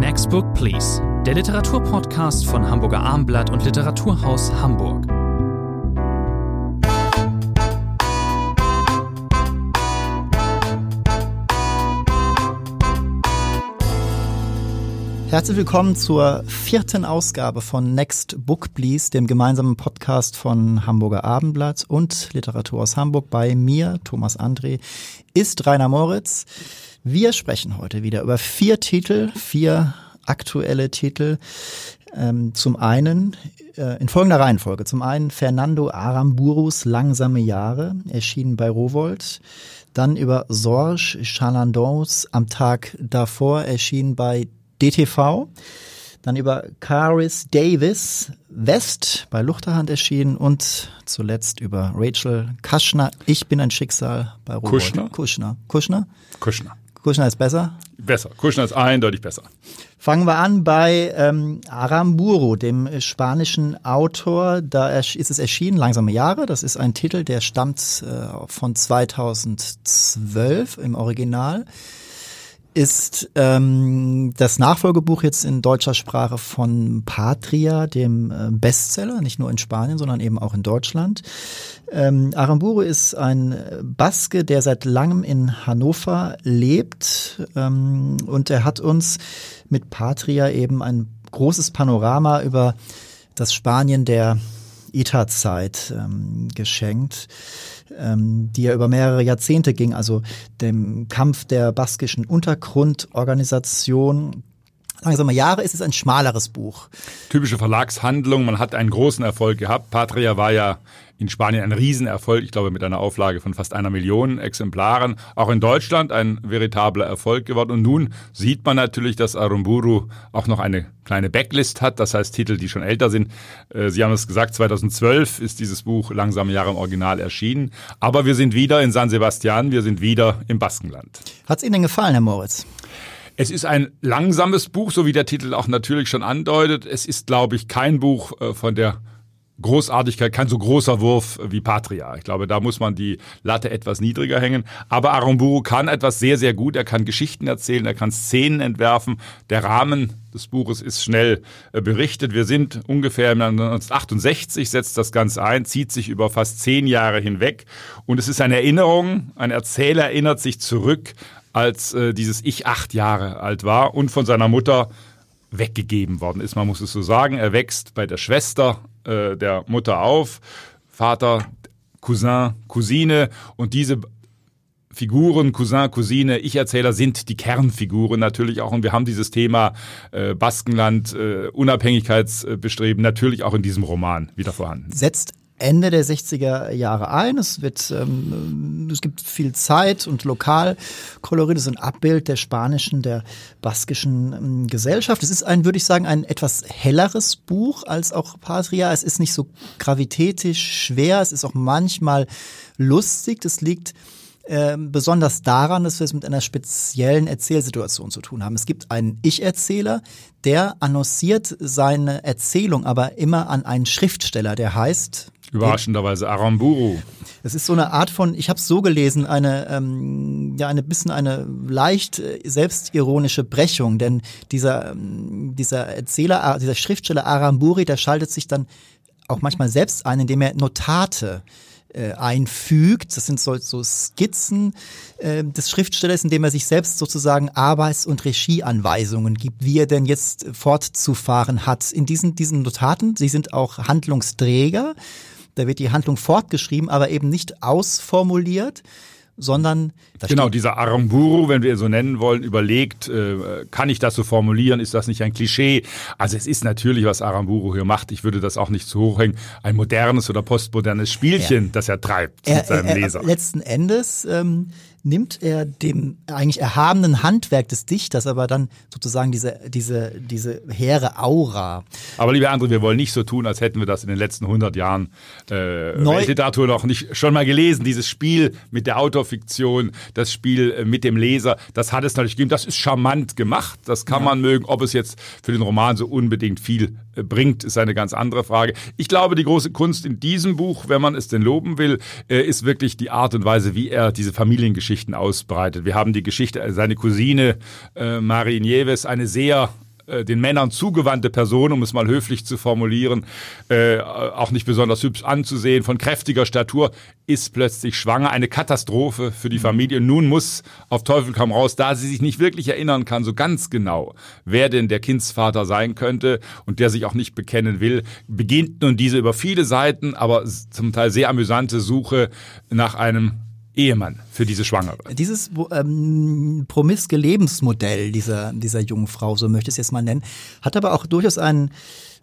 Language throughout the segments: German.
Next Book Please, der Literaturpodcast von Hamburger Armblatt und Literaturhaus Hamburg. Herzlich willkommen zur vierten Ausgabe von Next Book Please, dem gemeinsamen Podcast von Hamburger Abendblatt und Literaturhaus Hamburg. Bei mir, Thomas André, ist Rainer Moritz. Wir sprechen heute wieder über vier Titel, vier aktuelle Titel. Ähm, zum einen äh, in folgender Reihenfolge. Zum einen Fernando Aramburus Langsame Jahre, erschienen bei Rowold. Dann über Sorge Chalandons am Tag davor, erschienen bei DTV. Dann über Caris Davis West bei Luchterhand erschienen und zuletzt über Rachel Kushner Ich bin ein Schicksal bei Robert. Kushner? Kushner. Kushner? Kushner. Kushner ist besser? Besser. Kushner ist eindeutig besser. Fangen wir an bei ähm, Aramburu, dem spanischen Autor. Da ist es erschienen, Langsame Jahre. Das ist ein Titel, der stammt äh, von 2012 im Original ist ähm, das Nachfolgebuch jetzt in deutscher Sprache von Patria, dem äh, Bestseller, nicht nur in Spanien, sondern eben auch in Deutschland. Ähm, Aramburu ist ein Baske, der seit langem in Hannover lebt ähm, und er hat uns mit Patria eben ein großes Panorama über das Spanien der ITA-Zeit ähm, geschenkt ähm, die ja über mehrere Jahrzehnte ging, also dem Kampf der baskischen Untergrundorganisation langsame Jahre ist es ein schmaleres Buch. Typische Verlagshandlung, man hat einen großen Erfolg gehabt. Patria war ja in Spanien ein Riesenerfolg, ich glaube mit einer Auflage von fast einer Million Exemplaren. Auch in Deutschland ein veritabler Erfolg geworden. Und nun sieht man natürlich, dass Arumburu auch noch eine kleine Backlist hat, das heißt Titel, die schon älter sind. Äh, Sie haben es gesagt, 2012 ist dieses Buch Langsame Jahre im Original erschienen. Aber wir sind wieder in San Sebastian, wir sind wieder im Baskenland. Hat es Ihnen denn gefallen, Herr Moritz? Es ist ein langsames Buch, so wie der Titel auch natürlich schon andeutet. Es ist, glaube ich, kein Buch äh, von der Großartigkeit, kein so großer Wurf wie Patria. Ich glaube, da muss man die Latte etwas niedriger hängen. Aber Aramburu kann etwas sehr, sehr gut. Er kann Geschichten erzählen, er kann Szenen entwerfen. Der Rahmen des Buches ist schnell äh, berichtet. Wir sind ungefähr 1968, setzt das Ganze ein, zieht sich über fast zehn Jahre hinweg. Und es ist eine Erinnerung, ein Erzähler erinnert sich zurück, als äh, dieses Ich acht Jahre alt war und von seiner Mutter weggegeben worden ist. Man muss es so sagen. Er wächst bei der Schwester äh, der Mutter auf. Vater, Cousin, Cousine und diese Figuren, Cousin, Cousine, Ich-Erzähler sind die Kernfiguren natürlich auch. Und wir haben dieses Thema äh, Baskenland, äh, Unabhängigkeitsbestreben natürlich auch in diesem Roman wieder vorhanden. Setzt Ende der 60er Jahre ein. Es wird, ähm, es gibt viel Zeit und Lokalkolorit. Es ist ein Abbild der spanischen, der baskischen ähm, Gesellschaft. Es ist ein, würde ich sagen, ein etwas helleres Buch als auch Patria. Es ist nicht so gravitätisch schwer. Es ist auch manchmal lustig. Das liegt äh, besonders daran, dass wir es mit einer speziellen Erzählsituation zu tun haben. Es gibt einen Ich-Erzähler, der annonciert seine Erzählung aber immer an einen Schriftsteller, der heißt Überraschenderweise Aramburu. Es ist so eine Art von, ich habe es so gelesen, eine ähm, ja eine bisschen eine leicht äh, selbstironische Brechung, denn dieser ähm, dieser Erzähler, dieser Schriftsteller Aramburi, der schaltet sich dann auch manchmal selbst ein, indem er Notate äh, einfügt. Das sind so, so Skizzen äh, des Schriftstellers, indem er sich selbst sozusagen Arbeits- und Regieanweisungen gibt, wie er denn jetzt fortzufahren hat. In diesen, diesen Notaten, sie sind auch Handlungsträger da wird die Handlung fortgeschrieben, aber eben nicht ausformuliert, sondern genau dieser Aramburu, wenn wir ihn so nennen wollen, überlegt, äh, kann ich das so formulieren? Ist das nicht ein Klischee? Also es ist natürlich, was Aramburu hier macht. Ich würde das auch nicht zu hoch hängen. Ein modernes oder postmodernes Spielchen, ja. das er treibt er, mit seinem er, Leser. Letzten Endes ähm, nimmt er dem eigentlich erhabenen Handwerk des Dichters aber dann sozusagen diese, diese, diese hehre Aura. Aber liebe André, wir wollen nicht so tun, als hätten wir das in den letzten 100 Jahren äh, Weltliteratur noch nicht schon mal gelesen. Dieses Spiel mit der Autofiktion, das Spiel äh, mit dem Leser, das hat es natürlich gegeben. Das ist charmant gemacht. Das kann ja. man mögen. Ob es jetzt für den Roman so unbedingt viel äh, bringt, ist eine ganz andere Frage. Ich glaube, die große Kunst in diesem Buch, wenn man es denn loben will, äh, ist wirklich die Art und Weise, wie er diese Familiengeschichten ausbreitet. Wir haben die Geschichte, seine Cousine äh, Marie Nieves, eine sehr äh, den Männern zugewandte Person, um es mal höflich zu formulieren, äh, auch nicht besonders hübsch anzusehen, von kräftiger Statur, ist plötzlich schwanger. Eine Katastrophe für die mhm. Familie. Nun muss auf Teufel komm raus, da sie sich nicht wirklich erinnern kann, so ganz genau, wer denn der Kindsvater sein könnte und der sich auch nicht bekennen will, beginnt nun diese über viele Seiten, aber zum Teil sehr amüsante Suche nach einem Ehemann für diese Schwangere. Dieses ähm, promiske Lebensmodell dieser, dieser jungen Frau, so möchte ich es jetzt mal nennen, hat aber auch durchaus einen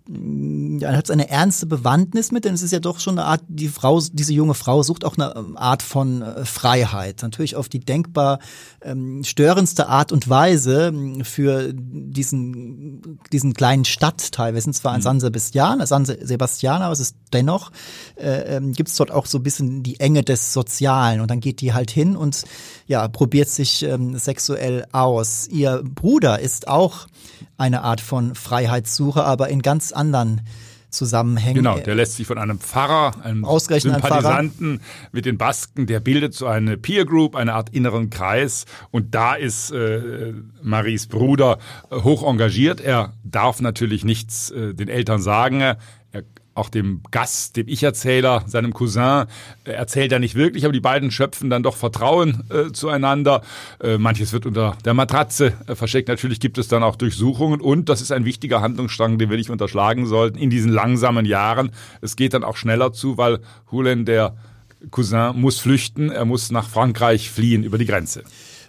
ja, hat eine ernste Bewandtnis mit, denn es ist ja doch schon eine Art, die Frau, diese junge Frau sucht auch eine ähm, Art von äh, Freiheit. Natürlich auf die denkbar ähm, störendste Art und Weise ähm, für diesen, diesen kleinen Stadtteil. Wir sind zwar in mhm. San Sebastian, San Sebastian, aber es ist dennoch, äh, äh, gibt es dort auch so ein bisschen die Enge des Sozialen. Und dann geht die halt hin und ja, probiert sich ähm, sexuell aus. Ihr Bruder ist auch eine Art von Freiheitssuche, aber in ganz anderen Zusammenhängen. Genau, der lässt sich von einem Pfarrer, einem Sympathisanten Pfarrer. mit den Basken, der bildet so eine Peer Group, eine Art inneren Kreis. Und da ist äh, Maries Bruder äh, hoch engagiert. Er darf natürlich nichts äh, den Eltern sagen. Auch dem Gast, dem Ich-Erzähler, seinem Cousin, äh, erzählt er nicht wirklich, aber die beiden schöpfen dann doch Vertrauen äh, zueinander. Äh, manches wird unter der Matratze äh, versteckt. Natürlich gibt es dann auch Durchsuchungen und das ist ein wichtiger Handlungsstrang, den wir nicht unterschlagen sollten in diesen langsamen Jahren. Es geht dann auch schneller zu, weil Hulen, der Cousin, muss flüchten. Er muss nach Frankreich fliehen über die Grenze.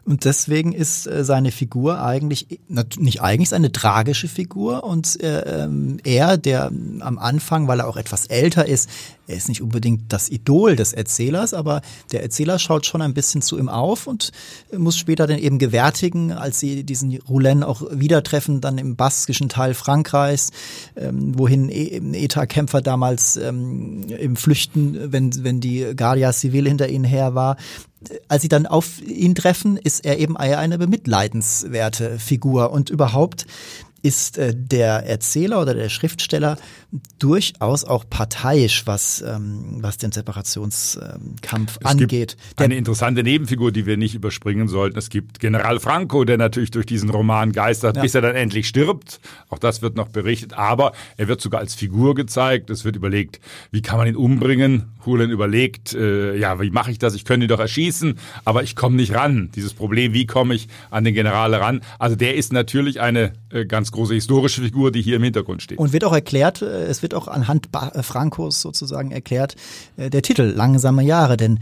Und deswegen ist äh, seine Figur eigentlich, nicht eigentlich, eine tragische Figur. Und äh, ähm, er, der am Anfang, weil er auch etwas älter ist, er ist nicht unbedingt das Idol des Erzählers, aber der Erzähler schaut schon ein bisschen zu ihm auf und muss später dann eben gewärtigen, als sie diesen Roulin auch wieder treffen, dann im baskischen Teil Frankreichs, ähm, wohin e, ETA-Kämpfer damals ähm, im Flüchten, wenn, wenn die Guardia Civil hinter ihnen her war, als sie dann auf ihn treffen, ist er eben eine bemitleidenswerte Figur. Und überhaupt ist äh, der Erzähler oder der Schriftsteller durchaus auch parteiisch, was, ähm, was den Separationskampf angeht. Gibt eine interessante Nebenfigur, die wir nicht überspringen sollten. Es gibt General Franco, der natürlich durch diesen Roman geistert, ja. bis er dann endlich stirbt. Auch das wird noch berichtet. Aber er wird sogar als Figur gezeigt. Es wird überlegt, wie kann man ihn umbringen. Hulen überlegt, äh, ja, wie mache ich das? Ich könnte ihn doch erschießen, aber ich komme nicht ran. Dieses Problem, wie komme ich an den General ran? Also der ist natürlich eine äh, ganz große historische Figur, die hier im Hintergrund steht. Und wird auch erklärt, äh, es wird auch anhand äh, Frankos sozusagen erklärt, äh, der Titel Langsame Jahre, denn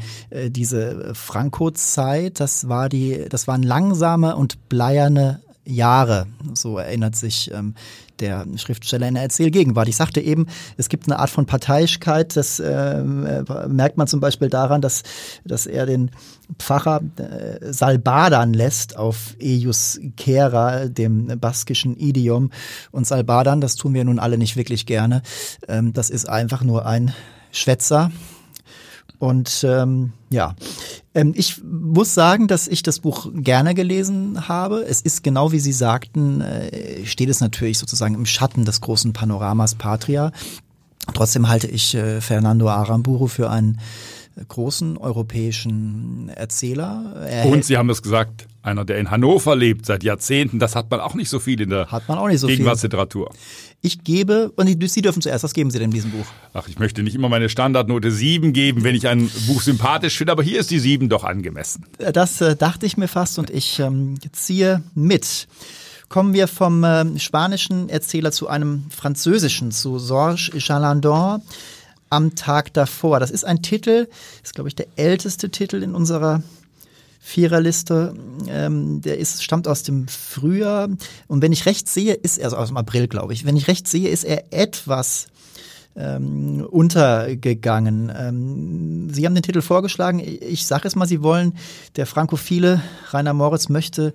diese Franco-Zeit, das war die, das waren langsame und bleierne Jahre. So erinnert sich ähm, der Schriftsteller in der Erzählgegenwart. Ich sagte eben, es gibt eine Art von Parteiischkeit. Das äh, merkt man zum Beispiel daran, dass, dass er den Pfarrer äh, Salbadern lässt auf Eius Kera, dem baskischen Idiom. Und Salbadern, das tun wir nun alle nicht wirklich gerne. Ähm, das ist einfach nur ein Schwätzer, und ähm, ja, ähm, ich muss sagen, dass ich das Buch gerne gelesen habe. Es ist genau wie Sie sagten, äh, steht es natürlich sozusagen im Schatten des großen Panoramas Patria. Trotzdem halte ich äh, Fernando Aramburu für einen großen europäischen Erzähler. Er Und Sie haben es gesagt, einer, der in Hannover lebt seit Jahrzehnten, das hat man auch nicht so viel in der hat man auch nicht so Gegenwartsliteratur. Ich gebe, und Sie dürfen zuerst, was geben Sie denn in diesem Buch? Ach, ich möchte nicht immer meine Standardnote 7 geben, wenn ich ein Buch sympathisch finde, aber hier ist die 7 doch angemessen. Das äh, dachte ich mir fast und ich ähm, ziehe mit kommen wir vom äh, spanischen Erzähler zu einem französischen, zu Georges Chalandon am Tag davor. Das ist ein Titel, ist glaube ich der älteste Titel in unserer Viererliste. Ähm, der ist, stammt aus dem Frühjahr. Und wenn ich recht sehe, ist er, also aus dem April, glaube ich, wenn ich recht sehe, ist er etwas ähm, untergegangen. Ähm, Sie haben den Titel vorgeschlagen. Ich sage es mal, Sie wollen, der frankophile Rainer Moritz möchte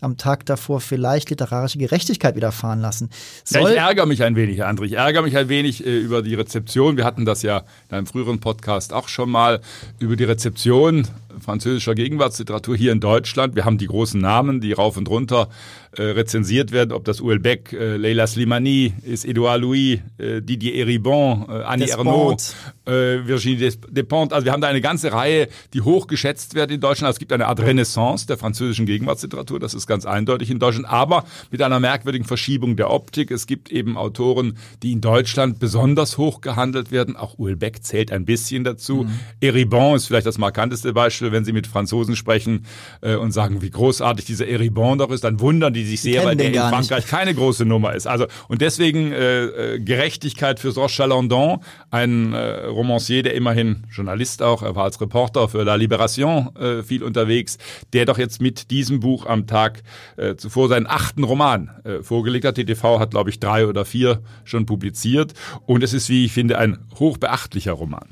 am Tag davor vielleicht literarische Gerechtigkeit widerfahren lassen. Soll ja, ich ärgere mich ein wenig, Herr André. Ich ärgere mich ein wenig äh, über die Rezeption. Wir hatten das ja in einem früheren Podcast auch schon mal über die Rezeption französischer Gegenwartsliteratur hier in Deutschland. Wir haben die großen Namen, die rauf und runter äh, rezensiert werden, ob das Uelbeck, äh, Leila Slimani, ist Edouard Louis, äh, Didier Eribon, äh, Annie Ernaux, äh, Virginie Despentes. Also wir haben da eine ganze Reihe, die hoch geschätzt werden in Deutschland. Also es gibt eine Art Renaissance der französischen Gegenwartsliteratur, das ist ganz eindeutig in Deutschland, aber mit einer merkwürdigen Verschiebung der Optik. Es gibt eben Autoren, die in Deutschland besonders hoch gehandelt werden. Auch Uelbeck zählt ein bisschen dazu. Mhm. Eribon ist vielleicht das markanteste Beispiel, wenn Sie mit Franzosen sprechen äh, und sagen, wie großartig dieser Eribon doch ist, dann wundern die sich sehr, weil der in Frankreich nicht. keine große Nummer ist. Also und deswegen äh, äh Gerechtigkeit für Georges Chalandon, ein äh, Romancier, der immerhin Journalist auch, er war als Reporter für La Libération äh, viel unterwegs, der doch jetzt mit diesem Buch am Tag äh, zuvor seinen achten Roman äh, vorgelegt hat. Die TV hat, glaube ich, drei oder vier schon publiziert und es ist, wie ich finde, ein hochbeachtlicher Roman.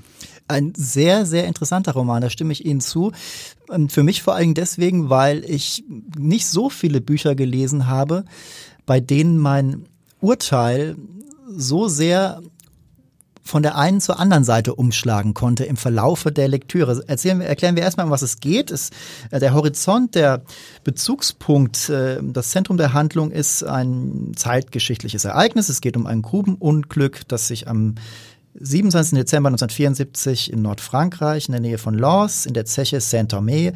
Ein sehr, sehr interessanter Roman, da stimme ich Ihnen zu. Ähm, für mich vor allem deswegen, weil ich nicht so viele Bücher gelesen habe, bei denen mein Urteil so sehr von der einen zur anderen Seite umschlagen konnte im Verlaufe der Lektüre. Erzählen, erklären wir erstmal, um was es geht. Es, äh, der Horizont, der Bezugspunkt, äh, das Zentrum der Handlung ist ein zeitgeschichtliches Ereignis. Es geht um ein Grubenunglück, das sich am 27. Dezember 1974 in Nordfrankreich in der Nähe von Lens in der Zeche Saint-Thomé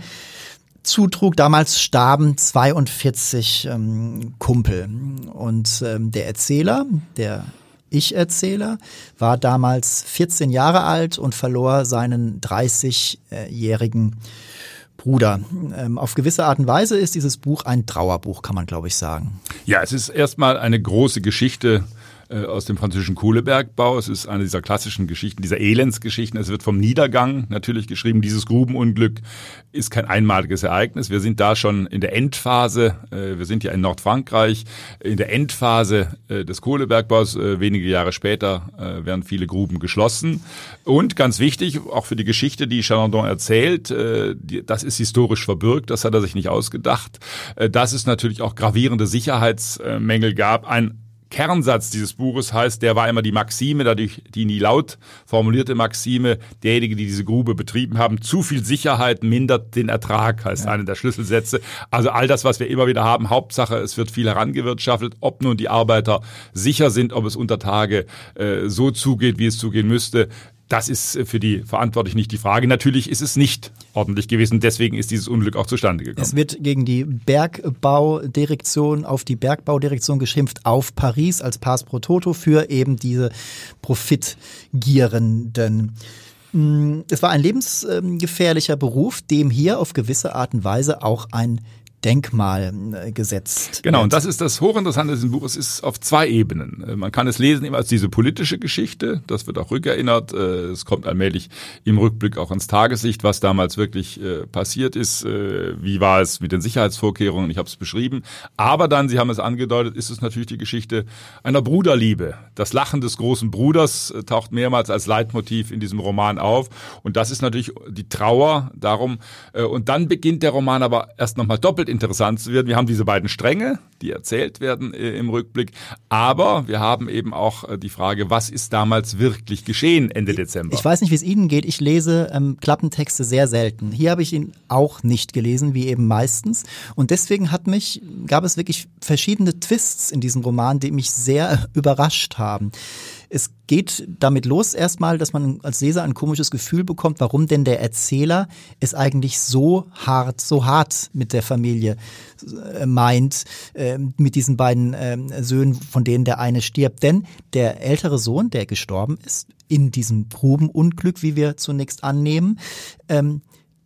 zutrug. Damals starben 42 ähm, Kumpel. Und ähm, der Erzähler, der Ich-Erzähler, war damals 14 Jahre alt und verlor seinen 30-jährigen Bruder. Ähm, auf gewisse Art und Weise ist dieses Buch ein Trauerbuch, kann man glaube ich sagen. Ja, es ist erstmal eine große Geschichte äh, aus dem französischen Kohlebergbau. Es ist eine dieser klassischen Geschichten, dieser Elendsgeschichten. Es wird vom Niedergang natürlich geschrieben. Dieses Grubenunglück ist kein einmaliges Ereignis. Wir sind da schon in der Endphase. Äh, wir sind ja in Nordfrankreich in der Endphase äh, des Kohlebergbaus. Wenige Jahre später werden viele Gruben geschlossen. Und ganz wichtig, auch für die Geschichte, die Chalandon erzählt, das ist historisch verbürgt. Das hat er sich nicht ausgedacht. Dass es natürlich auch gravierende Sicherheitsmängel gab. Ein Kernsatz dieses Buches heißt, der war immer die Maxime, dadurch die nie laut formulierte Maxime, derjenige, die diese Grube betrieben haben, zu viel Sicherheit mindert den Ertrag, heißt ja. einer der Schlüsselsätze. Also all das, was wir immer wieder haben, Hauptsache, es wird viel herangewirtschaftet, ob nun die Arbeiter sicher sind, ob es unter Tage äh, so zugeht, wie es zugehen müsste, das ist äh, für die Verantwortlichen nicht die Frage. Natürlich ist es nicht ordentlich gewesen. Deswegen ist dieses Unglück auch zustande gekommen. Es wird gegen die Bergbaudirektion, auf die Bergbaudirektion geschimpft, auf Paris als Pass pro Toto für eben diese Profitgierenden. Mm, es war ein lebensgefährlicher Beruf, dem hier auf gewisse Art und Weise auch ein Denkmal äh, gesetzt. Genau, und das ist das Hochinteressante in diesem Buch. Es ist auf zwei Ebenen. Äh, man kann es lesen immer als diese politische Geschichte. Das wird auch rückerinnert. Äh, es kommt allmählich im Rückblick auch ins Tageslicht, was damals wirklich passiert ist. Wie war es mit den Sicherheitsvorkehrungen? Ich habe es beschrieben. Aber dann, Sie haben es angedeutet, ist es natürlich die Geschichte einer Bruderliebe. Das Lachen des großen Bruders taucht mehrmals als Leitmotiv in diesem Roman auf. Und das ist natürlich die Trauer darum. Und dann beginnt der Roman aber erst nochmal doppelt interessant zu werden. Wir haben diese beiden Stränge, die erzählt werden äh, im Rückblick, aber wir haben eben auch äh, die Frage, was ist damals wirklich geschehen Ende Dezember? Ich weiß nicht, wie es Ihnen geht. Ich lese ähm, Klappentexte sehr selten. Hier habe ich ihn auch nicht gelesen, wie eben meistens. Und deswegen hat mich, gab es wirklich verschiedene Twists in diesem Roman, die mich sehr überrascht haben. Es geht damit los erstmal, dass man als Leser ein komisches Gefühl bekommt, warum denn der Erzähler es eigentlich so hart, so hart mit der Familie äh, meint, äh, mit diesen beiden äh, Söhnen, von denen der eine stirbt. Denn der ältere Sohn, der gestorben ist, in diesem Grubenunglück, wie wir zunächst annehmen, ähm,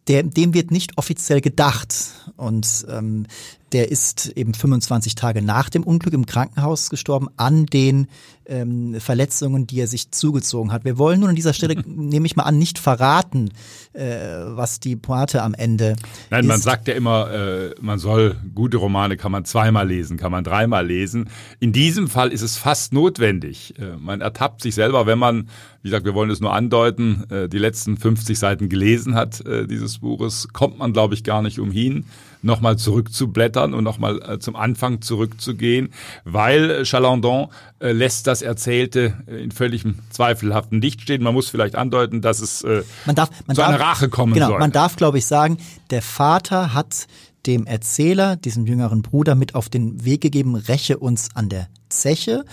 der, dem wird nicht offiziell gedacht. Und ähm, der ist eben 25 Tage nach dem Unglück im Krankenhaus gestorben an den ähm, Verletzungen, die er sich zugezogen hat. Wir wollen nun an dieser Stelle, nehme ich mal an, nicht verraten, äh, was die Pointe am Ende Nein, ist. man sagt ja immer, äh, man soll gute Romane kann man zweimal lesen, kann man dreimal lesen. In diesem Fall ist es fast notwendig. Äh, man ertappt sich selber, wenn man, wie gesagt, wir wollen es nur andeuten, äh, die letzten 50 Seiten gelesen hat äh, dieses Buches, kommt man, glaube ich, gar nicht umhin nochmal zurückzublättern und nochmal äh, zum Anfang zurückzugehen, weil Chalandon äh, lässt das Erzählte äh, in völligem zweifelhaften Licht stehen. Man muss vielleicht andeuten, dass es äh, man darf, man zu darf, einer Rache kommen genau, soll. Man darf, glaube ich, sagen, der Vater hat dem Erzähler, diesem jüngeren Bruder, mit auf den Weg gegeben, räche uns an der Zeche.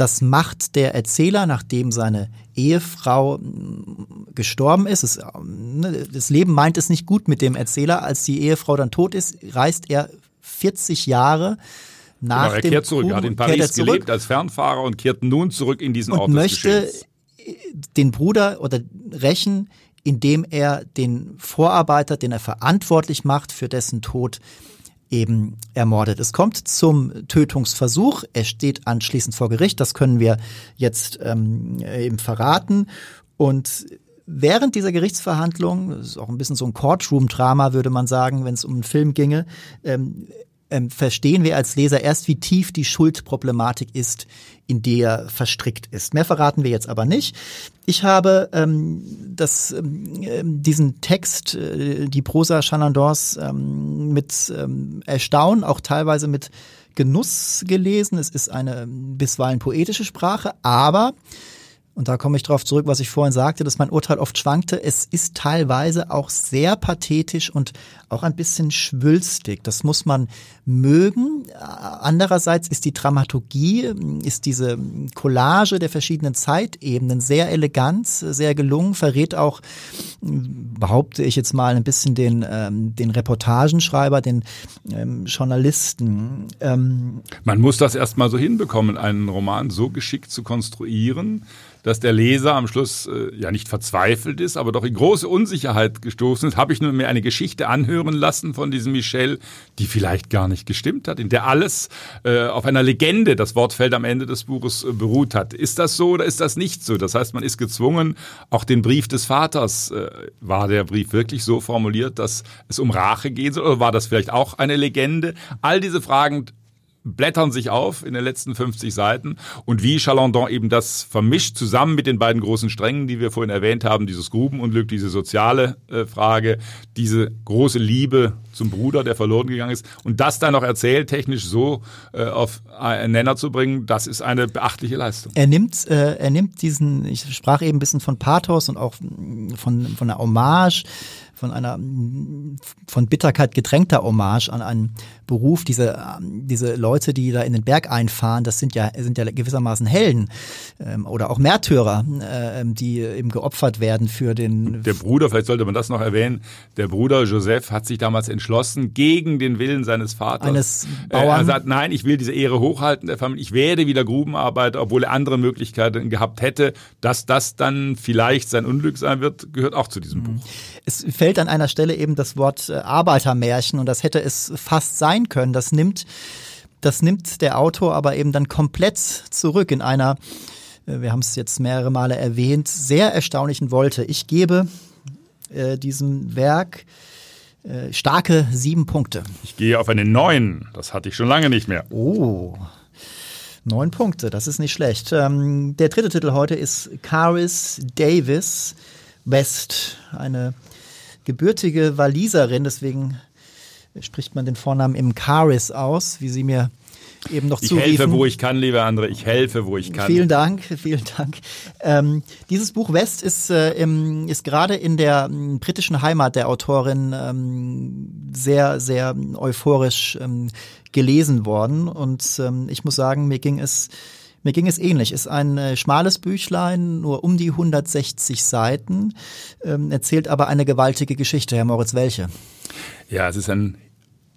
Das macht der Erzähler, nachdem seine Ehefrau mm, gestorben ist. Es, ne, das Leben meint es nicht gut mit dem Erzähler. Als die Ehefrau dann tot ist, reist er 40 Jahre nach genau, er dem kehrt zurück. Er hat in Paris zurück gelebt als Fernfahrer und kehrt nun zurück in diesen und Ort möchte des Geschehens. den Bruder oder rächen, indem er den Vorarbeiter, den er verantwortlich macht für dessen Tod, eben ermordet. Es kommt zum Tötungsversuch. Er steht anschließend vor Gericht. Das können wir jetzt ähm, eben verraten. Und während dieser Gerichtsverhandlung, das ist auch ein bisschen so ein Courtroom-Drama, würde man sagen, wenn es um einen Film ginge, ähm, ähm, verstehen wir als Leser erst, wie tief die Schuldproblematik ist, in der verstrickt ist. Mehr verraten wir jetzt aber nicht. Ich habe ähm, das, ähm, diesen Text, äh, die Prosa Chalandons, ähm, mit ähm, Erstaunen, auch teilweise mit Genuss gelesen. Es ist eine bisweilen poetische Sprache, aber und da komme ich darauf zurück, was ich vorhin sagte, dass mein Urteil oft schwankte. Es ist teilweise auch sehr pathetisch und auch ein bisschen schwülstig. Das muss man mögen. Andererseits ist die Dramaturgie, ist diese Collage der verschiedenen Zeitebenen sehr elegant, sehr gelungen, verrät auch, behaupte ich jetzt mal, ein bisschen den, ähm, den Reportagenschreiber, den ähm, Journalisten. Ähm man muss das erstmal so hinbekommen, einen Roman so geschickt zu konstruieren, dass der Leser am Schluss äh, ja nicht verzweifelt ist, aber doch in große Unsicherheit gestoßen ist. Habe ich nur mir eine Geschichte anhören lassen von diesem Michel, die vielleicht gar nicht gestimmt hat, in der alles äh, auf einer Legende, das Wort fällt am Ende des Buches, äh, beruht hat. Ist das so oder ist das nicht so? Das heißt, man ist gezwungen, auch den Brief des Vaters, äh, war der Brief wirklich so formuliert, dass es um Rache gehen soll, oder war das vielleicht auch eine Legende? All diese Fragen blättern sich auf in den letzten 50 Seiten. Und wie Chalandon eben das vermischt zusammen mit den beiden großen Strängen, die wir vorhin erwähnt haben, dieses Grubenunglück, diese soziale äh, Frage, diese große Liebe zum Bruder, der verloren gegangen ist. Und das dann noch erzähltechnisch so äh, auf einen Nenner zu bringen, das ist eine beachtliche Leistung. Er nimmt, äh, er nimmt diesen, ich sprach eben ein bisschen von Pathos und auch von, von einer Hommage, von einer von Bitterkeit gedrängter Hommage an einen Beruf. Diese, diese Leute, die da in den Berg einfahren, das sind ja, sind ja gewissermaßen Helden ähm, oder auch Märtyrer, äh, die eben geopfert werden für den. Der Bruder, vielleicht sollte man das noch erwähnen, der Bruder Joseph hat sich damals entschlossen, gegen den Willen seines Vaters. Eines Bauern. er sagt, nein, ich will diese Ehre hochhalten der Familie, ich werde wieder Grubenarbeiter, obwohl er andere Möglichkeiten gehabt hätte. Dass das dann vielleicht sein Unglück sein wird, gehört auch zu diesem Buch. Es fällt an einer Stelle eben das Wort äh, Arbeitermärchen und das hätte es fast sein können. Das nimmt, das nimmt der Autor aber eben dann komplett zurück in einer, äh, wir haben es jetzt mehrere Male erwähnt, sehr erstaunlichen Wolte. Ich gebe äh, diesem Werk äh, starke sieben Punkte. Ich gehe auf eine neun. Das hatte ich schon lange nicht mehr. Oh. Neun Punkte, das ist nicht schlecht. Ähm, der dritte Titel heute ist Caris Davis West, eine gebürtige Waliserin, deswegen spricht man den Vornamen im Caris aus, wie sie mir eben noch ich zuriefen. Ich helfe, wo ich kann, lieber André. Ich helfe, wo ich kann. Vielen Dank, vielen Dank. Ähm, dieses Buch West ist, äh, im, ist gerade in der ähm, britischen Heimat der Autorin ähm, sehr, sehr euphorisch ähm, gelesen worden. Und ähm, ich muss sagen, mir ging es mir ging es ähnlich. Ist ein äh, schmales Büchlein, nur um die 160 Seiten, ähm, erzählt aber eine gewaltige Geschichte. Herr Moritz, welche? Ja, es ist ein,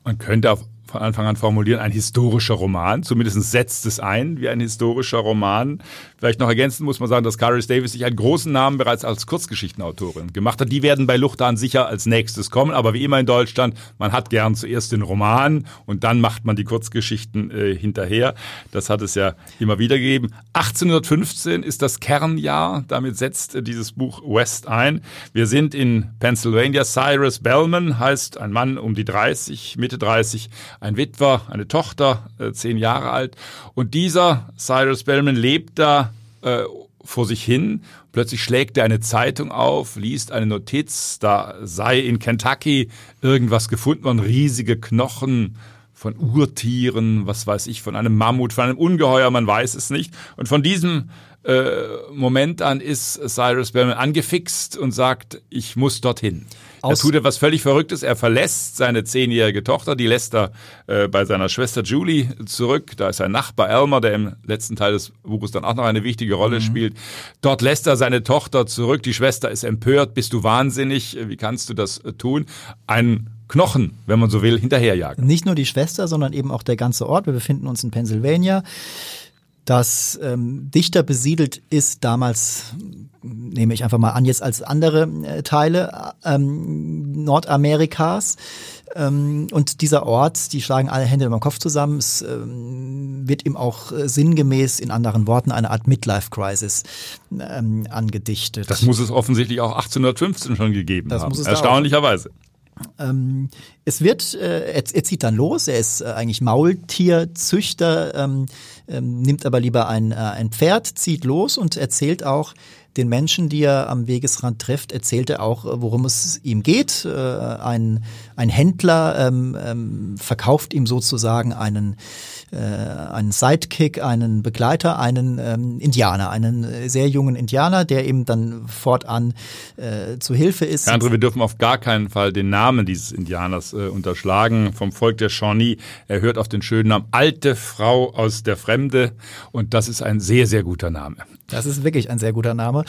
man könnte auf von Anfang an formulieren, ein historischer Roman. Zumindest setzt es ein wie ein historischer Roman. Vielleicht noch ergänzend muss man sagen, dass Caris Davis sich einen großen Namen bereits als Kurzgeschichtenautorin gemacht hat. Die werden bei Luchtan sicher als nächstes kommen, aber wie immer in Deutschland, man hat gern zuerst den Roman und dann macht man die Kurzgeschichten äh, hinterher. Das hat es ja immer wieder gegeben. 1815 ist das Kernjahr, damit setzt äh, dieses Buch West ein. Wir sind in Pennsylvania. Cyrus Bellman heißt ein Mann um die 30, Mitte 30, ein Witwer, eine Tochter, äh, zehn Jahre alt. Und dieser Cyrus Bellman lebt da äh, vor sich hin. Plötzlich schlägt er eine Zeitung auf, liest eine Notiz, da sei in Kentucky irgendwas gefunden worden, riesige Knochen von Urtieren, was weiß ich, von einem Mammut, von einem Ungeheuer, man weiß es nicht. Und von diesem äh, Moment an ist Cyrus Bellman angefixt und sagt, ich muss dorthin. Aus er tut etwas völlig Verrücktes. Er verlässt seine zehnjährige Tochter, die lässt er äh, bei seiner Schwester Julie zurück. Da ist sein Nachbar Elmer, der im letzten Teil des Buches dann auch noch eine wichtige Rolle mhm. spielt. Dort lässt er seine Tochter zurück. Die Schwester ist empört. Bist du wahnsinnig? Wie kannst du das äh, tun? Ein Knochen, wenn man so will, hinterherjagen. Nicht nur die Schwester, sondern eben auch der ganze Ort. Wir befinden uns in Pennsylvania das ähm, dichter besiedelt ist damals, nehme ich einfach mal an, jetzt als andere äh, Teile ähm, Nordamerikas. Ähm, und dieser Ort, die schlagen alle Hände über den Kopf zusammen. Es ähm, wird ihm auch äh, sinngemäß, in anderen Worten, eine Art Midlife-Crisis ähm, angedichtet. Das muss es offensichtlich auch 1815 schon gegeben das haben. Erstaunlicherweise. Ähm, es wird, äh, er, er, zieht dann los, er ist äh, eigentlich Maultierzüchter, ähm, ähm, nimmt aber lieber ein, äh, ein Pferd, zieht los und erzählt auch den Menschen, die er am Wegesrand trifft, erzählt er auch, äh, worum es ihm geht. Äh, ein, ein Händler ähm, ähm, verkauft ihm sozusagen einen äh, einen Sidekick, einen Begleiter, einen ähm, Indianer, einen äh, sehr jungen Indianer, der ihm dann fortan äh, zu Hilfe ist. Herr Andre, wir dürfen auf gar keinen Fall den Namen dieses Indianers äh, unterschlagen. Vom Volk der Shawnee. Er hört auf den schönen Namen Alte Frau aus der Fremde. Und das ist ein sehr, sehr guter Name. Das ist wirklich ein sehr guter Name.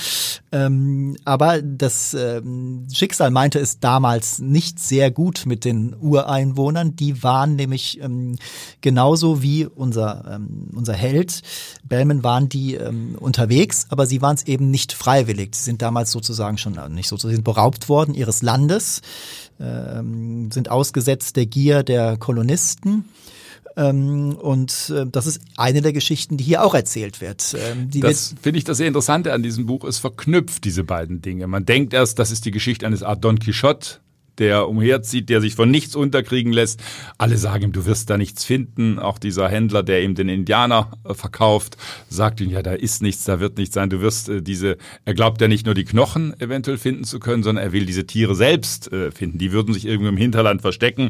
Ähm, aber das ähm, Schicksal meinte es damals nicht sehr gut mit den Ureinwohnern. Die waren nämlich ähm, genauso wie unser, ähm, unser Held. Bellman waren die ähm, unterwegs, aber sie waren es eben nicht freiwillig. Sie sind damals sozusagen schon, äh, nicht sozusagen, beraubt worden ihres Landes, ähm, sind ausgesetzt der Gier der Kolonisten ähm, und äh, das ist eine der Geschichten, die hier auch erzählt wird. Ähm, das finde ich das sehr Interessante an diesem Buch. Es verknüpft diese beiden Dinge. Man denkt erst, das ist die Geschichte eines Art Don Quixote, der umherzieht, der sich von nichts unterkriegen lässt. Alle sagen ihm, du wirst da nichts finden. Auch dieser Händler, der ihm den Indianer äh, verkauft, sagt ihm, ja, da ist nichts, da wird nichts sein. Du wirst äh, diese, er glaubt ja nicht nur die Knochen eventuell finden zu können, sondern er will diese Tiere selbst äh, finden. Die würden sich irgendwo im Hinterland verstecken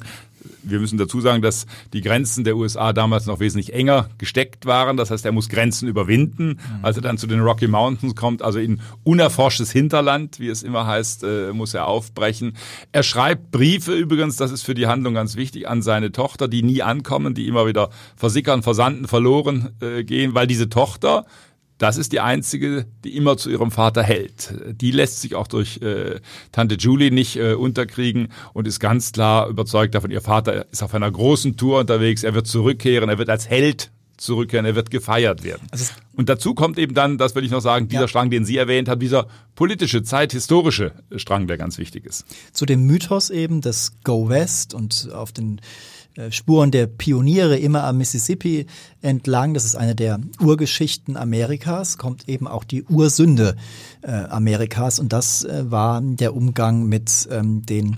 wir müssen dazu sagen, dass die Grenzen der USA damals noch wesentlich enger gesteckt waren. Das heißt, er muss Grenzen überwinden, mhm. als er dann zu den Rocky Mountains kommt, also in unerforschtes Hinterland, wie es immer heißt, äh, muss er aufbrechen. Er schreibt Briefe übrigens, das ist für die Handlung ganz wichtig, an seine Tochter, die nie ankommen, die immer wieder versickern, versanden, verloren äh, gehen, weil diese Tochter das ist die einzige, die immer zu ihrem Vater hält. Die lässt sich auch durch äh, Tante Julie nicht äh, unterkriegen und ist ganz klar überzeugt davon, ihr Vater ist auf einer großen Tour unterwegs, er wird zurückkehren, er wird als Held zurückkehren, er wird gefeiert werden. Also und dazu kommt eben dann, das will ich noch sagen, dieser ja. Strang, den Sie erwähnt haben, dieser politische, zeithistorische Strang, der ganz wichtig ist. Zu dem Mythos eben des Go West und auf den Spuren der Pioniere immer am Mississippi entlang. Das ist eine der Urgeschichten Amerikas, kommt eben auch die Ursünde äh, Amerikas und das äh, war der Umgang mit ähm, den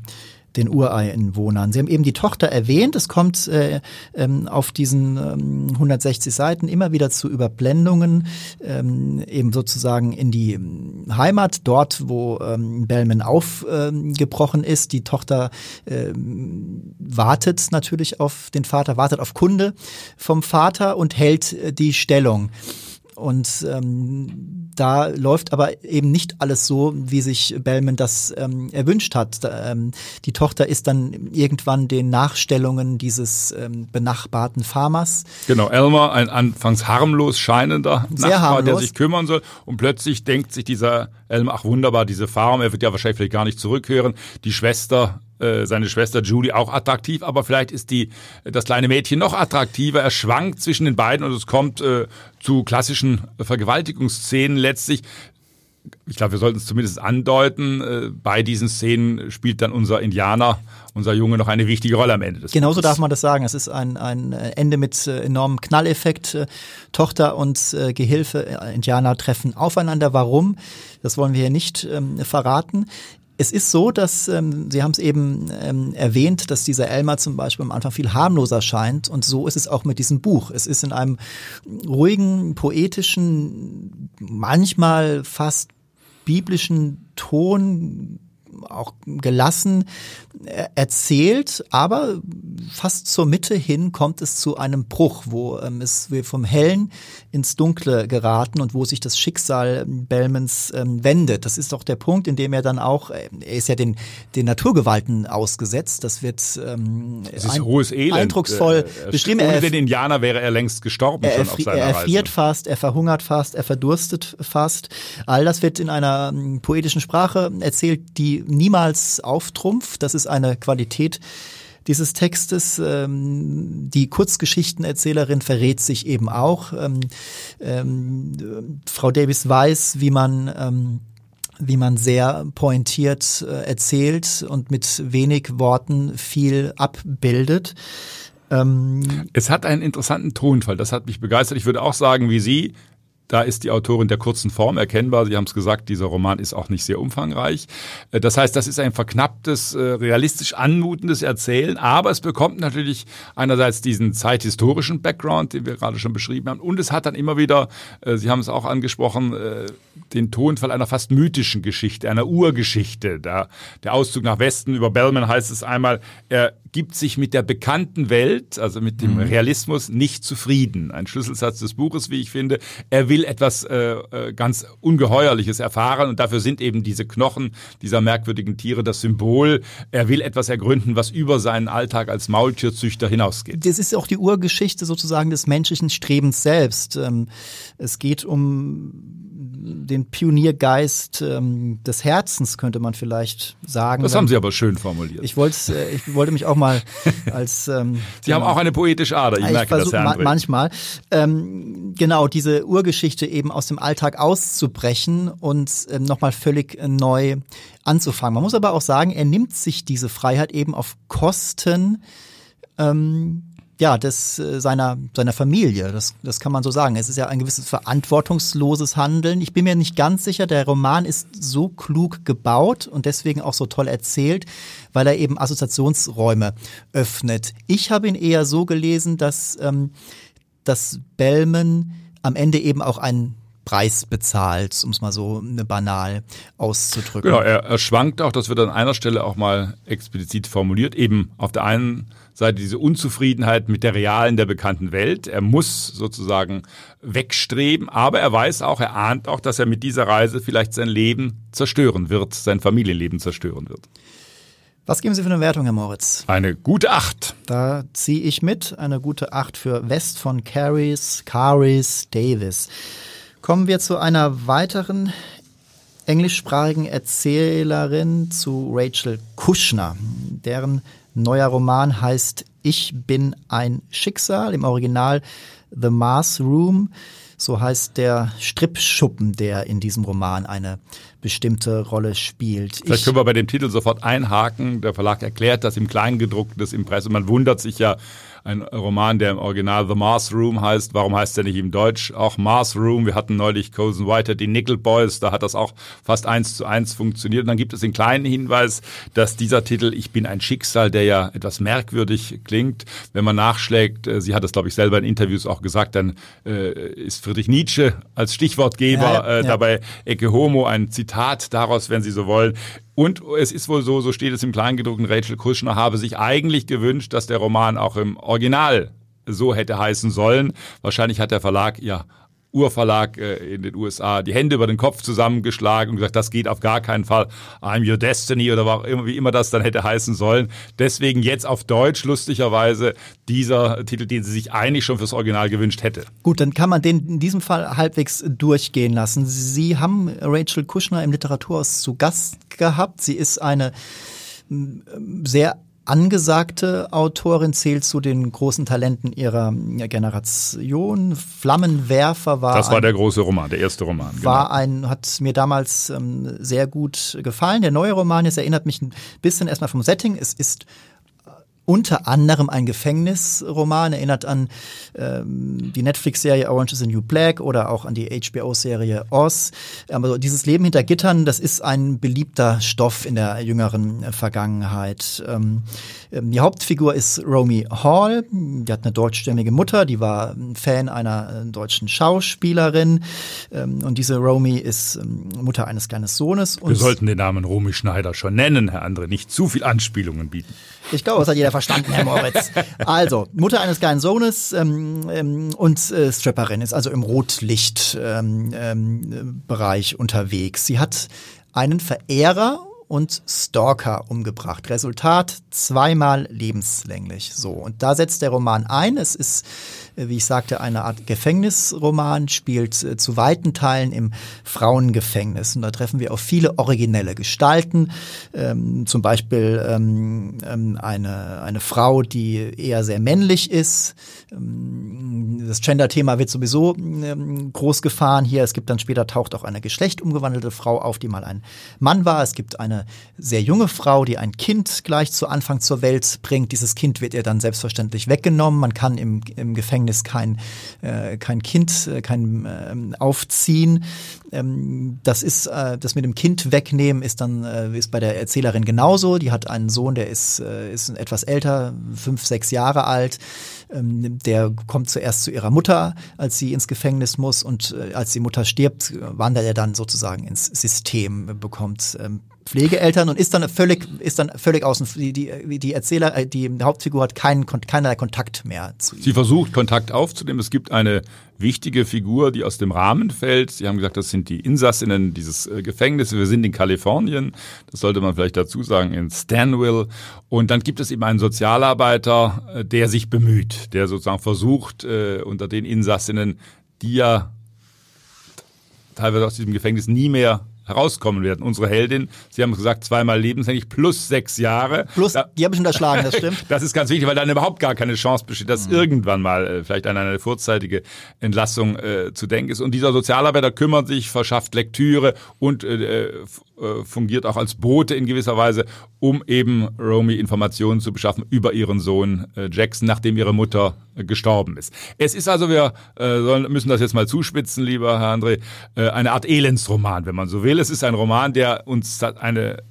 den Ureinwohnern. Sie haben eben die Tochter erwähnt. Es kommt äh, ähm, auf diesen ähm, 160 Seiten immer wieder zu Überblendungen, ähm, eben sozusagen in die ähm, Heimat, dort, wo ähm, Bellman aufgebrochen ähm, ist. Die Tochter ähm, wartet natürlich auf den Vater, wartet auf Kunde vom Vater und hält äh, die Stellung. Und ähm, da läuft aber eben nicht alles so, wie sich Bellman das ähm, erwünscht hat. Da, ähm, die Tochter ist dann irgendwann den Nachstellungen dieses ähm, benachbarten Farmers. Genau, Elmer, ein anfangs harmlos scheinender Sehr Nachbar, harmlos. der sich kümmern soll. Und plötzlich denkt sich dieser Elmer, ach wunderbar, diese Farm, er wird ja wahrscheinlich gar nicht zurückhören. Die Schwester äh, seine Schwester Julie auch attraktiv, aber vielleicht ist die das kleine Mädchen noch attraktiver. Er schwankt zwischen den beiden und es kommt äh, zu klassischen Vergewaltigungsszenen letztlich. Ich glaube, wir sollten es zumindest andeuten. Äh, bei diesen Szenen spielt dann unser Indianer, unser Junge noch eine wichtige Rolle am Ende des Genauso Buches. darf man das sagen. Es ist ein, ein Ende mit äh, enormem Knalleffekt. Äh, Tochter und Gehilfe, Indianer treffen aufeinander. Warum? Das wollen wir hier nicht ähm, verraten es ist so, dass ähm, Sie haben es eben ähm, erwähnt, dass dieser Elmar zum Beispiel am Anfang viel harmloser scheint und so ist es auch mit diesem Buch. Es ist in einem ruhigen, poetischen, manchmal fast biblischen Ton auch gelassen erzählt, aber fast zur Mitte hin kommt es zu einem Bruch, wo ähm, es wir vom Hellen ins Dunkle geraten und wo sich das Schicksal Bellmans ähm, wendet. Das ist doch der Punkt, in dem er dann auch, äh, er ist ja den, den Naturgewalten ausgesetzt. Das wird ähm, das ist ein, hohes Elend. eindrucksvoll äh, beschrieben. Ohne den Indianer wäre er längst gestorben er, schon auf seiner Er erfriert Reise. fast, er verhungert fast, er verdurstet fast. All das wird in einer ähm, poetischen Sprache erzählt, die niemals auftrumpft. Das ist eine Qualität dieses Textes. Ähm, die Kurzgeschichtenerzählerin verrät sich eben auch. Ähm, ähm, Frau Davis weiß, wie man ähm, wie man sehr pointiert äh, erzählt und mit wenig Worten viel abbildet. Ähm, es hat einen interessanten Tonfall, das hat mich begeistert. Ich würde auch sagen, wie Sie, da ist die Autorin der kurzen Form erkennbar. Sie haben es gesagt, dieser Roman ist auch nicht sehr umfangreich. Äh, das heißt, das ist ein verknapptes, äh, realistisch anmutendes Erzählen, aber es bekommt natürlich einerseits diesen zeithistorischen Background, den wir gerade schon beschrieben haben, und es hat dann immer wieder, äh, Sie haben es auch angesprochen, den Tonfall einer fast mythischen Geschichte, einer Urgeschichte. Der, Auszug nach Westen über Bellman heißt es einmal, er gibt sich mit der bekannten Welt, also mit dem mhm. Realismus, nicht zufrieden. Ein Schlüsselsatz des Buches, wie ich finde. Er will etwas äh, äh, ganz Ungeheuerliches erfahren und dafür sind eben diese Knochen dieser merkwürdigen Tiere das Symbol. Er will etwas ergründen, was über seinen Alltag als Maultierzüchter hinausgeht. Das ist auch die Urgeschichte sozusagen des menschlichen Strebens selbst. Ähm, es geht um den Pioniergeist ähm, des Herzens, könnte man vielleicht sagen. Das haben Sie aber schön formuliert. Ich wollte, äh, ich wollte mich auch mal als. Ähm, Sie haben auch eine poetische Ader, ich, ich merke versuch, das, Herr ma Manchmal. Ähm, genau, diese Urgeschichte eben aus dem Alltag auszubrechen und ähm, nochmal völlig neu anzufangen. Man muss aber auch sagen, er nimmt sich diese Freiheit eben auf Kosten ähm, ja, des, äh, seiner, seiner Familie. Das, das kann man so sagen. Es ist ja ein gewisses verantwortungsloses Handeln. Ich bin mir nicht ganz sicher, der Roman ist so klug gebaut und deswegen auch so toll erzählt, weil er eben Assoziationsräume öffnet. Ich habe ihn eher so gelesen, dass, ähm, dass Bellman am Ende eben auch einen Preis bezahlt, um es mal so banal auszudrücken. Genau, er, er schwankt auch, das wird an einer Stelle auch mal explizit formuliert, eben auf der einen Seite diese Unzufriedenheit mit der realen, der bekannten Welt. Er muss sozusagen wegstreben, aber er weiß auch, er ahnt auch, dass er mit dieser Reise vielleicht sein Leben zerstören wird, sein Familienleben zerstören wird. Was geben Sie für eine Wertung, Herr Moritz? Eine gute Acht. Da ziehe ich mit. Eine gute Acht für West von Caris, Caris Davis. Kommen wir zu einer weiteren englischsprachigen Erzählerin, zu Rachel Kushner, deren neuer Roman heißt Ich bin ein Schicksal, im Original The Mars Room. So heißt der Strippschuppen, der in diesem Roman eine bestimmte Rolle spielt. Vielleicht können wir bei dem Titel sofort einhaken. Der Verlag erklärt das im Kleingedruckten des Impressum. Man wundert sich ja, ein Roman, der im Original The Mars Room heißt. Warum heißt der nicht im Deutsch auch Mars Room? Wir hatten neulich Cozen White, die Nickel Boys, da hat das auch fast eins zu eins funktioniert. Und dann gibt es den kleinen Hinweis, dass dieser Titel Ich bin ein Schicksal, der ja etwas merkwürdig klingt, wenn man nachschlägt, äh, sie hat das glaube ich selber in Interviews auch gesagt, dann äh, ist Friedrich Nietzsche als Stichwortgeber ja, ja, äh, dabei Ecke Homo ein Zitat daraus, wenn Sie so wollen. Und es ist wohl so, so steht es im Kleingedruckten, Rachel Kushner habe sich eigentlich gewünscht, dass der Roman auch im Original so hätte heißen sollen. Wahrscheinlich hat der Verlag ja Urverlag äh, in den USA die Hände über den Kopf zusammengeschlagen und gesagt, das geht auf gar keinen Fall. I'm Your Destiny oder wie immer das dann hätte heißen sollen. Deswegen jetzt auf Deutsch lustigerweise dieser Titel, den sie sich eigentlich schon fürs Original gewünscht hätte. Gut, dann kann man den in diesem Fall halbwegs durchgehen lassen. Sie haben Rachel Kushner im Literaturhaus zu Gast gehabt. Sie ist eine sehr angesagte Autorin, zählt zu den großen Talenten ihrer Generation. Flammenwerfer war. Das war ein, der große Roman, der erste Roman. Genau. War ein, hat mir damals ähm, sehr gut gefallen. Der neue Roman, es erinnert mich ein bisschen erstmal vom Setting. Es ist unter anderem ein Gefängnisroman, erinnert an ähm, die Netflix-Serie Orange is the New Black oder auch an die HBO-Serie Oz. Aber dieses Leben hinter Gittern, das ist ein beliebter Stoff in der jüngeren Vergangenheit. Ähm, ähm die Hauptfigur ist Romy Hall, die hat eine deutschstämmige Mutter, die war Fan einer äh, deutschen Schauspielerin ähm, und diese Romy ist ähm, Mutter eines kleinen Sohnes. Wir sollten den Namen Romy Schneider schon nennen, Herr André, nicht zu viel Anspielungen bieten. Ich glaube, das hat jeder verstanden, Herr Moritz. Also, Mutter eines kleinen Sohnes ähm, ähm, und äh, Stripperin ist also im Rotlichtbereich ähm, ähm, unterwegs. Sie hat einen Verehrer und Stalker umgebracht. Resultat zweimal lebenslänglich. So. Und da setzt der Roman ein. Es ist wie ich sagte, eine Art Gefängnisroman, spielt äh, zu weiten Teilen im Frauengefängnis. Und da treffen wir auf viele originelle Gestalten, ähm, zum Beispiel ähm, ähm eine, eine Frau, die eher sehr männlich ist. Ähm, das Gender-Thema wird sowieso ähm, groß gefahren hier. Es gibt dann später taucht auch eine geschlechtumgewandelte Frau auf, die mal ein Mann war. Es gibt eine sehr junge Frau, die ein Kind gleich zu Anfang zur Welt bringt. Dieses Kind wird ihr dann selbstverständlich weggenommen. Man kann im, im Gefängnis Gefängnis kein, äh, kein Kind, äh, kein ähm, Aufziehen. Ähm, das ist, äh, das mit dem Kind wegnehmen ist dann, äh, ist bei der Erzählerin genauso. Die hat einen Sohn, der ist, äh, ist etwas älter, fünf, sechs Jahre alt. Ähm, der kommt zuerst zu ihrer Mutter, als sie ins Gefängnis muss und äh, als die Mutter stirbt, wandert er dann sozusagen ins System, bekommt ähm, Pflegeeltern und ist dann völlig, ist dann völlig außen. Die, die, die Erzähler, äh, die Hauptfigur hat keinen, keinerlei Kontakt mehr zu ihm. Sie versucht Kontakt aufzunehmen. Es gibt eine wichtige Figur, die aus dem Rahmen fällt. Sie haben gesagt, das sind die Insassinnen dieses äh, Gefängnisses. Wir sind in Kalifornien. Das sollte man vielleicht dazu sagen, in Stanville. Und dann gibt es eben einen Sozialarbeiter, äh, der sich bemüht, der sozusagen versucht, unter den Insassinnen, die ja teilweise aus diesem Gefängnis nie mehr herauskommen werden. Unsere Heldin, Sie haben gesagt, zweimal lebenslänglich plus sechs Jahre. Plus, die habe ich unterschlagen, das stimmt. das ist ganz wichtig, weil dann überhaupt gar keine Chance besteht, dass mhm. irgendwann mal äh, vielleicht an eine vorzeitige Entlassung äh, zu denken ist. Und dieser Sozialarbeiter kümmert sich, verschafft Lektüre und äh, äh fungiert auch als Bote in gewisser Weise, um eben Romy Informationen zu beschaffen über ihren Sohn äh, Jackson, nachdem ihre Mutter äh, gestorben ist. Es ist also, wir müssen das jetzt mal zuspitzen, lieber Herr André, eine Art Elendsroman, wenn man so will. Es ist ein Roman, der uns eine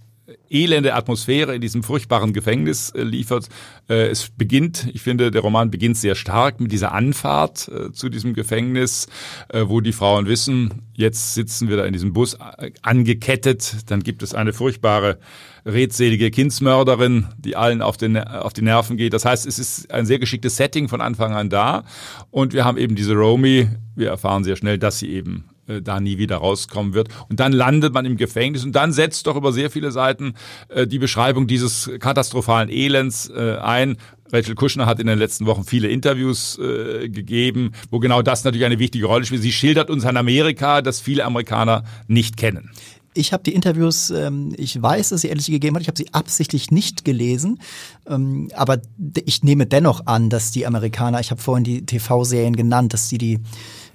elende Atmosphäre in diesem furchtbaren Gefängnis äh, liefert. Äh, es beginnt, ich finde, der Roman beginnt sehr stark mit dieser Anfahrt äh, zu diesem Gefängnis, wo die Frauen wissen, jetzt sitzen wir da in diesem Bus angekettet, dann gibt es eine furchtbare redselige Kindsmörderin, die allen auf, den, auf die Nerven geht. Das heißt, es ist ein sehr geschicktes Setting von Anfang an da und wir haben eben diese Romy, wir erfahren sehr schnell, dass sie eben äh, da nie wieder rauskommen wird. Und dann landet man im Gefängnis und dann setzt doch über sehr viele Seiten äh, die Beschreibung dieses katastrophalen Elends äh, ein. Rachel Kushner hat in den letzten Wochen viele Interviews äh, gegeben, wo genau das natürlich eine wichtige Rolle spielt. Sie schildert uns ein Amerika, das viele Amerikaner nicht kennen. Ich habe die Interviews, ähm, ich weiß, dass sie ehrlich gegeben hat, ich habe sie absichtlich nicht gelesen, ähm, aber ich nehme dennoch an, dass die Amerikaner, ich habe vorhin die TV-Serien genannt, dass die die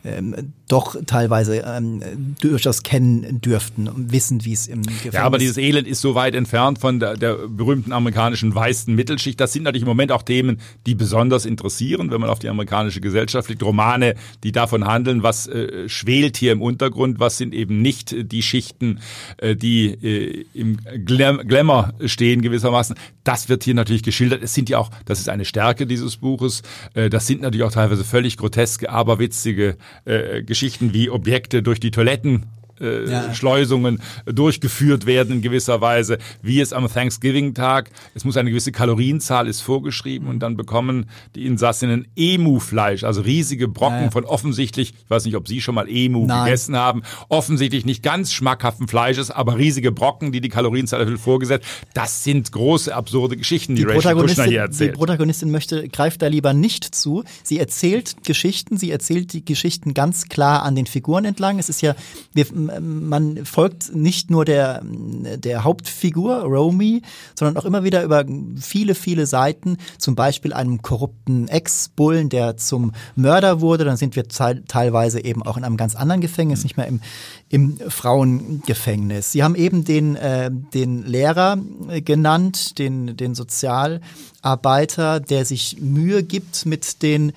ähm, doch teilweise ähm, durchaus kennen dürften und wissen, wie es im Gefängnis Ja, aber dieses Elend ist so weit entfernt von der, der berühmten amerikanischen weißen Mittelschicht. Das sind natürlich im Moment auch Themen, die besonders interessieren, wenn man auf die amerikanische Gesellschaft blickt. Romane, die davon handeln, was äh, schwelt hier im Untergrund, was sind eben nicht die Schichten, äh, die äh, im Glamour stehen gewissermaßen. Das wird hier natürlich geschildert. Es sind ja auch, das ist eine Stärke dieses Buches, äh, das sind natürlich auch teilweise völlig groteske, aberwitzige äh, Geschichten wie Objekte durch die Toiletten äh, ja. Schleusungen durchgeführt werden in gewisser Weise, wie es am Thanksgiving-Tag. Es muss eine gewisse Kalorienzahl ist vorgeschrieben und dann bekommen die Insassinnen Emu-Fleisch, also riesige Brocken ja. von offensichtlich, ich weiß nicht, ob Sie schon mal Emu Nein. gegessen haben, offensichtlich nicht ganz schmackhaften Fleisches, aber riesige Brocken, die die Kalorienzahl erfüllt, vorgesetzt. Das sind große, absurde Geschichten, die, die Rachel Kushner hier erzählt. Die Protagonistin möchte, greift da lieber nicht zu. Sie erzählt Geschichten, sie erzählt die Geschichten ganz klar an den Figuren entlang. Es ist ja, wir man folgt nicht nur der, der Hauptfigur, Romy, sondern auch immer wieder über viele, viele Seiten, zum Beispiel einem korrupten Ex-Bullen, der zum Mörder wurde. Dann sind wir teilweise eben auch in einem ganz anderen Gefängnis, nicht mehr im, im Frauengefängnis. Sie haben eben den, äh, den Lehrer äh, genannt, den, den Sozialarbeiter, der sich Mühe gibt mit den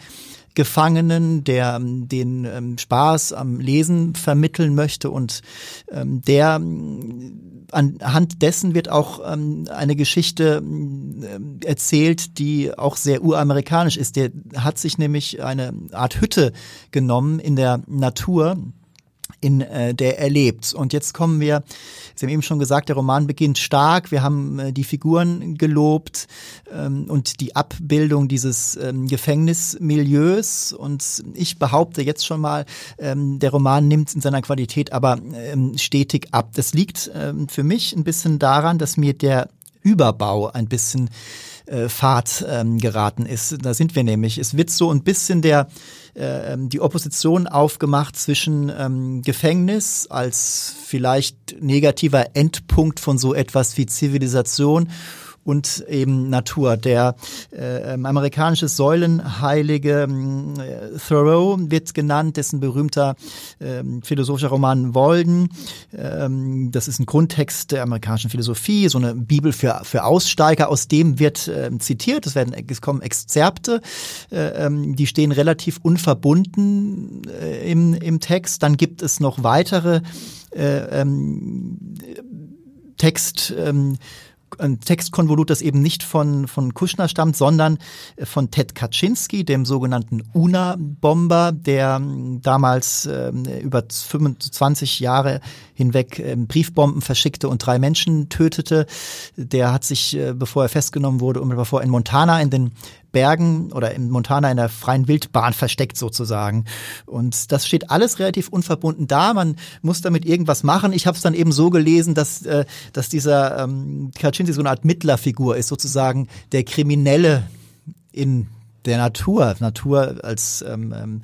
Gefangenen, der ähm, den ähm, Spaß am Lesen vermitteln möchte und ähm, der anhand dessen wird auch eine Geschichte äh, erzählt, die auch sehr uramerikanisch ist. Der hat sich nämlich eine Art Hütte genommen in der Natur in äh, der er lebt. Und jetzt kommen wir, Sie haben eben schon gesagt, der Roman beginnt stark, wir haben äh, die Figuren gelobt ähm, und die Abbildung dieses ähm, Gefängnismilieus. Und ich behaupte jetzt schon mal, ähm, der Roman nimmt in seiner Qualität aber ähm, stetig ab. Das liegt ähm, für mich ein bisschen daran, dass mir der Überbau ein bisschen äh, Fahrt ähm, geraten ist. Da sind wir nämlich. Es wird so ein bisschen der äh, die Opposition aufgemacht zwischen ähm, Gefängnis als vielleicht negativer Endpunkt von so etwas wie Zivilisation und eben Natur. Der äh, ähm, amerikanische Säulenheilige äh, Thoreau wird genannt, dessen berühmter äh, philosophischer Roman Walden. Ähm, das ist ein Grundtext der amerikanischen Philosophie, so eine Bibel für, für Aussteiger. Aus dem wird äh, zitiert. Es werden es kommen Exzerpte, äh, ähm, die stehen relativ unverbunden äh, im, im Text. Dann gibt es noch weitere äh, ähm, Text ähm, ein Textkonvolut, das eben nicht von, von Kushner stammt, sondern von Ted Kaczynski, dem sogenannten UNA-Bomber, der ähm, damals äh, über 25 Jahre hinweg äh, Briefbomben verschickte und drei Menschen tötete. Der hat sich, äh, bevor er festgenommen wurde, unmittelbar vor in Montana in den Bergen oder in Montana in der freien Wildbahn versteckt sozusagen. Und das steht alles relativ unverbunden da. Man muss damit irgendwas machen. Ich habe es dann eben so gelesen, dass, äh, dass dieser ähm, Kaczynski so eine Art Mittlerfigur ist, sozusagen der Kriminelle in der Natur. Natur als ähm, ähm,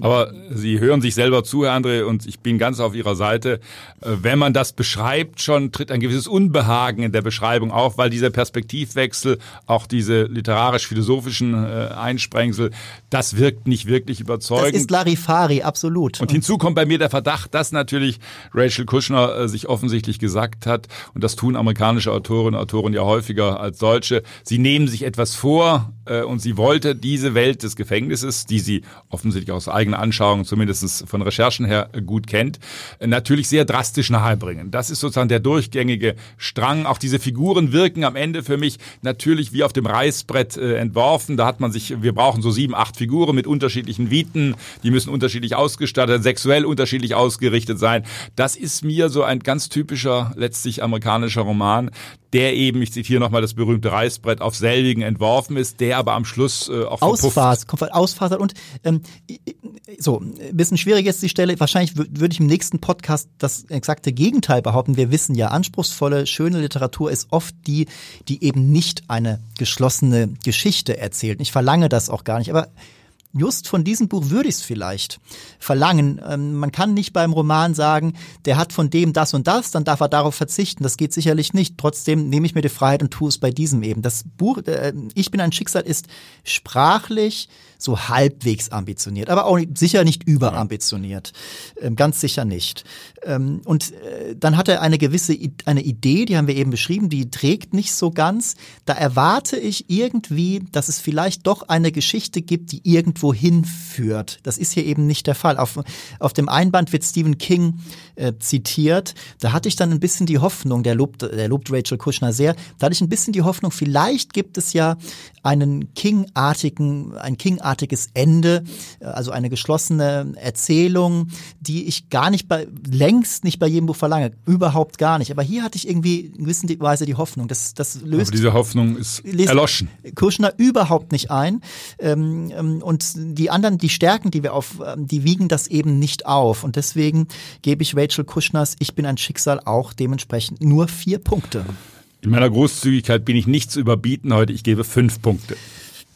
Aber Sie hören sich selber zu, Herr André, und ich bin ganz auf Ihrer Seite. Äh, wenn man das beschreibt, schon tritt ein gewisses Unbehagen in der Beschreibung auf, weil dieser Perspektivwechsel, auch diese literarisch-philosophischen äh, Einsprengsel, das wirkt nicht wirklich überzeugend. Das ist Larifari, absolut. Und hinzu kommt bei mir der Verdacht, dass natürlich Rachel Kushner äh, sich offensichtlich gesagt hat, und das tun amerikanische Autorinnen und Autoren ja häufiger als solche, sie nehmen sich etwas vor und sie wollte diese Welt des Gefängnisses, die sie offensichtlich auch aus eigener Anschauung, zumindest von Recherchen her, gut kennt, natürlich sehr drastisch nahebringen. Das ist sozusagen der durchgängige Strang. Auch diese Figuren wirken am Ende für mich natürlich wie auf dem Reißbrett äh, entworfen. Da hat man sich, wir brauchen so sieben, acht Figuren mit unterschiedlichen Viten, die müssen unterschiedlich ausgestattet, sexuell unterschiedlich ausgerichtet sein. Das ist mir so ein ganz typischer, letztlich amerikanischer Roman, der eben, ich zitiere nochmal das berühmte Reißbrett, auf selbigen entworfen ist, der aber am Schluss äh, auch Ausfasert, komplett ausfasert und ähm, so, ein bisschen schwierig ist die Stelle. Wahrscheinlich würde ich im nächsten Podcast das exakte Gegenteil behaupten. Wir wissen ja, anspruchsvolle, schöne Literatur ist oft die, die eben nicht eine geschlossene Geschichte erzählt. Ich verlange das auch gar nicht, aber just von diesem Buch würde ich es vielleicht verlangen. Ähm, man kann nicht beim Roman sagen, der hat von dem das und das, dann darf er darauf verzichten. Das geht sicherlich nicht. Trotzdem nehme ich mir die Freiheit und tue es bei diesem eben. Das Buch, äh, Ich bin ein Schicksal, ist sprachlich so halbwegs ambitioniert, aber auch sicher nicht überambitioniert. Ähm, ganz sicher nicht. Ähm, und äh, dann hat er eine gewisse eine Idee, die haben wir eben beschrieben, die trägt nicht so ganz. Da erwarte ich irgendwie, dass es vielleicht doch eine Geschichte gibt, die irgendwo hinführt. Das ist hier eben nicht der Fall. Auf, auf dem Einband wird Stephen King äh, zitiert. Da hatte ich dann ein bisschen die Hoffnung, der lobt, der lobt Rachel Kushner sehr, da hatte ich ein bisschen die Hoffnung, vielleicht gibt es ja einen King-artigen, ein King-artiges Ende, äh, also eine geschlossene Erzählung, die ich gar nicht bei, längst nicht bei jedem Buch verlange. Überhaupt gar nicht. Aber hier hatte ich irgendwie in gewisser Weise die Hoffnung. Das, das löst. Aber diese Hoffnung ist erloschen. Kushner überhaupt nicht ein. Ähm, ähm, und die anderen, die Stärken, die wir auf, ähm, die wiegen das eben nicht auf. Und deswegen gebe ich Rachel Kushners Ich bin ein Schicksal auch dementsprechend nur vier Punkte. In meiner Großzügigkeit bin ich nicht zu überbieten heute. Ich gebe fünf Punkte.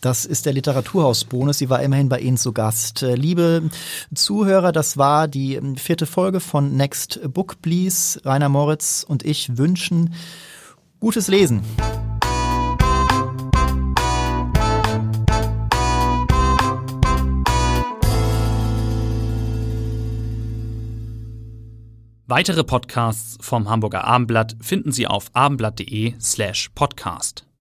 Das ist der Literaturhausbonus. Sie war immerhin bei Ihnen zu Gast. Äh, liebe Zuhörer, das war die ähm, vierte Folge von Next Book Please. Rainer Moritz und ich wünschen gutes Lesen. Weitere Podcasts vom Hamburger Abendblatt finden Sie auf abendblatt.de slash podcast.